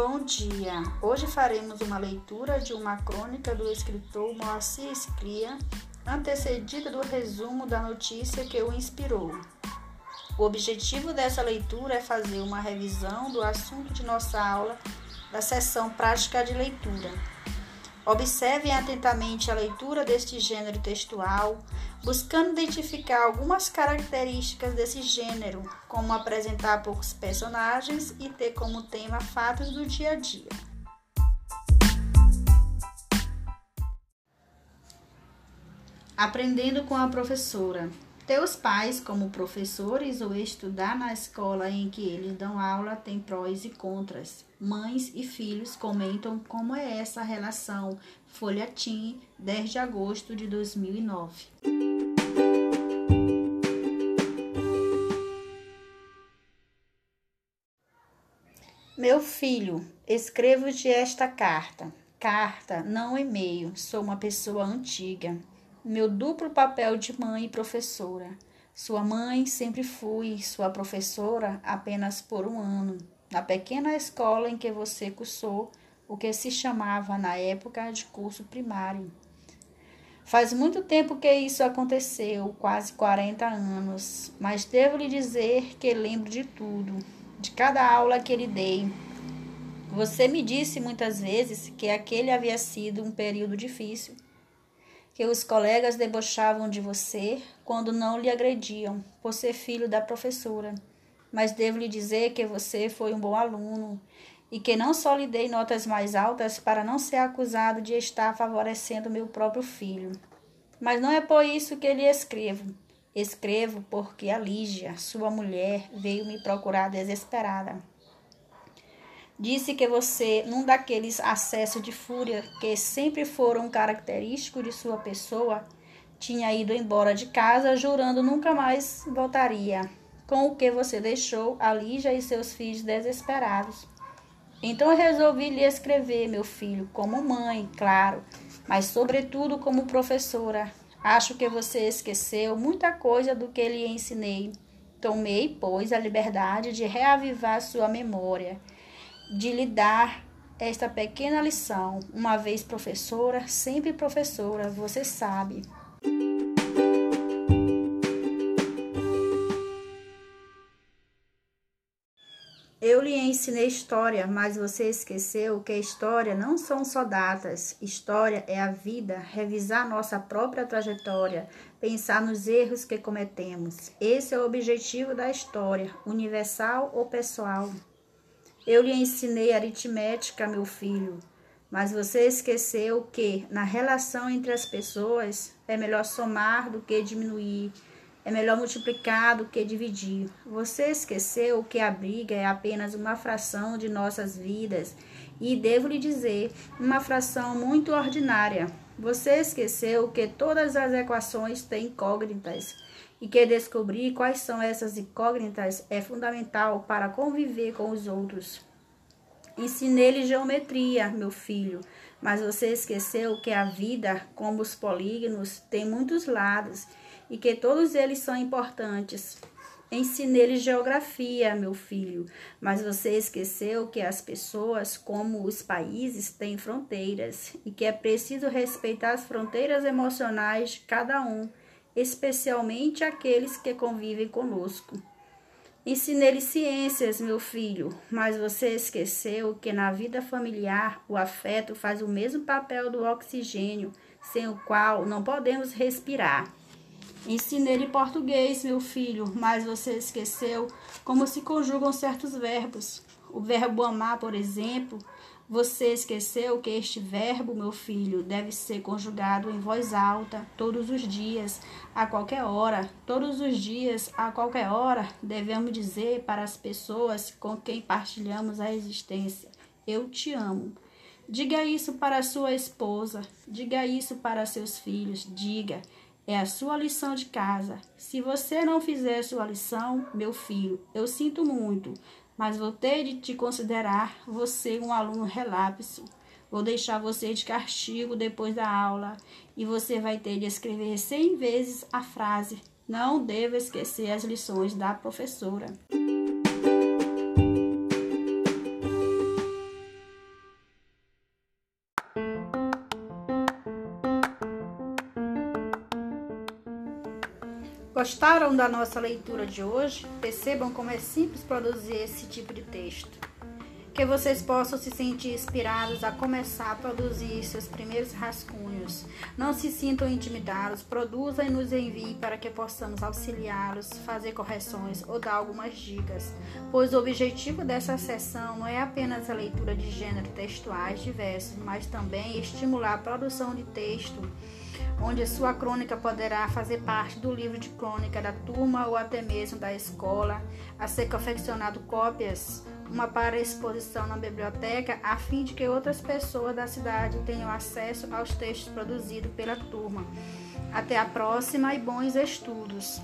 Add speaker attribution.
Speaker 1: Bom dia! Hoje faremos uma leitura de uma crônica do escritor Moacir Scria, antecedida do resumo da notícia que o inspirou. O objetivo dessa leitura é fazer uma revisão do assunto de nossa aula da sessão prática de leitura. Observem atentamente a leitura deste gênero textual, buscando identificar algumas características desse gênero, como apresentar poucos personagens e ter como tema fatos do dia a dia. Aprendendo com a professora. Teus pais, como professores ou estudar na escola em que eles dão aula, tem prós e contras. Mães e filhos comentam como é essa relação. Folha Tim, 10 de agosto de 2009. Meu filho, escrevo-te esta carta. Carta, não e-mail. Sou uma pessoa antiga meu duplo papel de mãe e professora. Sua mãe sempre fui, sua professora apenas por um ano, na pequena escola em que você cursou o que se chamava na época de curso primário. Faz muito tempo que isso aconteceu, quase 40 anos, mas devo lhe dizer que lembro de tudo, de cada aula que lhe dei. Você me disse muitas vezes que aquele havia sido um período difícil que os colegas debochavam de você quando não lhe agrediam por ser filho da professora. Mas devo lhe dizer que você foi um bom aluno e que não só lhe dei notas mais altas para não ser acusado de estar favorecendo meu próprio filho. Mas não é por isso que lhe escrevo. Escrevo porque a Lígia, sua mulher, veio me procurar desesperada. Disse que você, num daqueles acessos de fúria que sempre foram característicos de sua pessoa, tinha ido embora de casa jurando nunca mais voltaria, com o que você deixou a Lígia e seus filhos desesperados. Então eu resolvi lhe escrever, meu filho, como mãe, claro, mas sobretudo como professora. Acho que você esqueceu muita coisa do que lhe ensinei. Tomei, pois, a liberdade de reavivar sua memória de lhe dar esta pequena lição. Uma vez professora, sempre professora, você sabe. Eu lhe ensinei história, mas você esqueceu que história não são só datas. História é a vida, revisar nossa própria trajetória, pensar nos erros que cometemos. Esse é o objetivo da história, universal ou pessoal. Eu lhe ensinei aritmética, meu filho, mas você esqueceu que na relação entre as pessoas é melhor somar do que diminuir, é melhor multiplicar do que dividir. Você esqueceu que a briga é apenas uma fração de nossas vidas e devo lhe dizer, uma fração muito ordinária. Você esqueceu que todas as equações têm incógnitas e que descobrir quais são essas incógnitas é fundamental para conviver com os outros. Ensinei-lhe geometria, meu filho, mas você esqueceu que a vida, como os polígonos, tem muitos lados e que todos eles são importantes. Ensinei-lhe geografia, meu filho, mas você esqueceu que as pessoas, como os países, têm fronteiras e que é preciso respeitar as fronteiras emocionais de cada um especialmente aqueles que convivem conosco. Ensinei-lhe ciências, meu filho, mas você esqueceu que na vida familiar o afeto faz o mesmo papel do oxigênio, sem o qual não podemos respirar. Ensinei-lhe português, meu filho, mas você esqueceu como se conjugam certos verbos. O verbo amar, por exemplo, você esqueceu que este verbo, meu filho, deve ser conjugado em voz alta todos os dias, a qualquer hora. Todos os dias, a qualquer hora, devemos dizer para as pessoas com quem partilhamos a existência: Eu te amo. Diga isso para sua esposa, diga isso para seus filhos, diga. É a sua lição de casa. Se você não fizer sua lição, meu filho, eu sinto muito, mas vou ter de te considerar você um aluno relapso. Vou deixar você de castigo depois da aula e você vai ter de escrever cem vezes a frase: Não devo esquecer as lições da professora. Gostaram da nossa leitura de hoje? Percebam como é simples produzir esse tipo de texto. Que vocês possam se sentir inspirados a começar a produzir seus primeiros rascunhos. Não se sintam intimidados, produzam e nos enviem para que possamos auxiliá-los, fazer correções ou dar algumas dicas, pois o objetivo dessa sessão não é apenas a leitura de gêneros textuais diversos, mas também estimular a produção de texto onde sua crônica poderá fazer parte do livro de crônica da turma ou até mesmo da escola, a ser confeccionado cópias, uma para exposição na biblioteca, a fim de que outras pessoas da cidade tenham acesso aos textos produzidos pela turma. Até a próxima e bons estudos!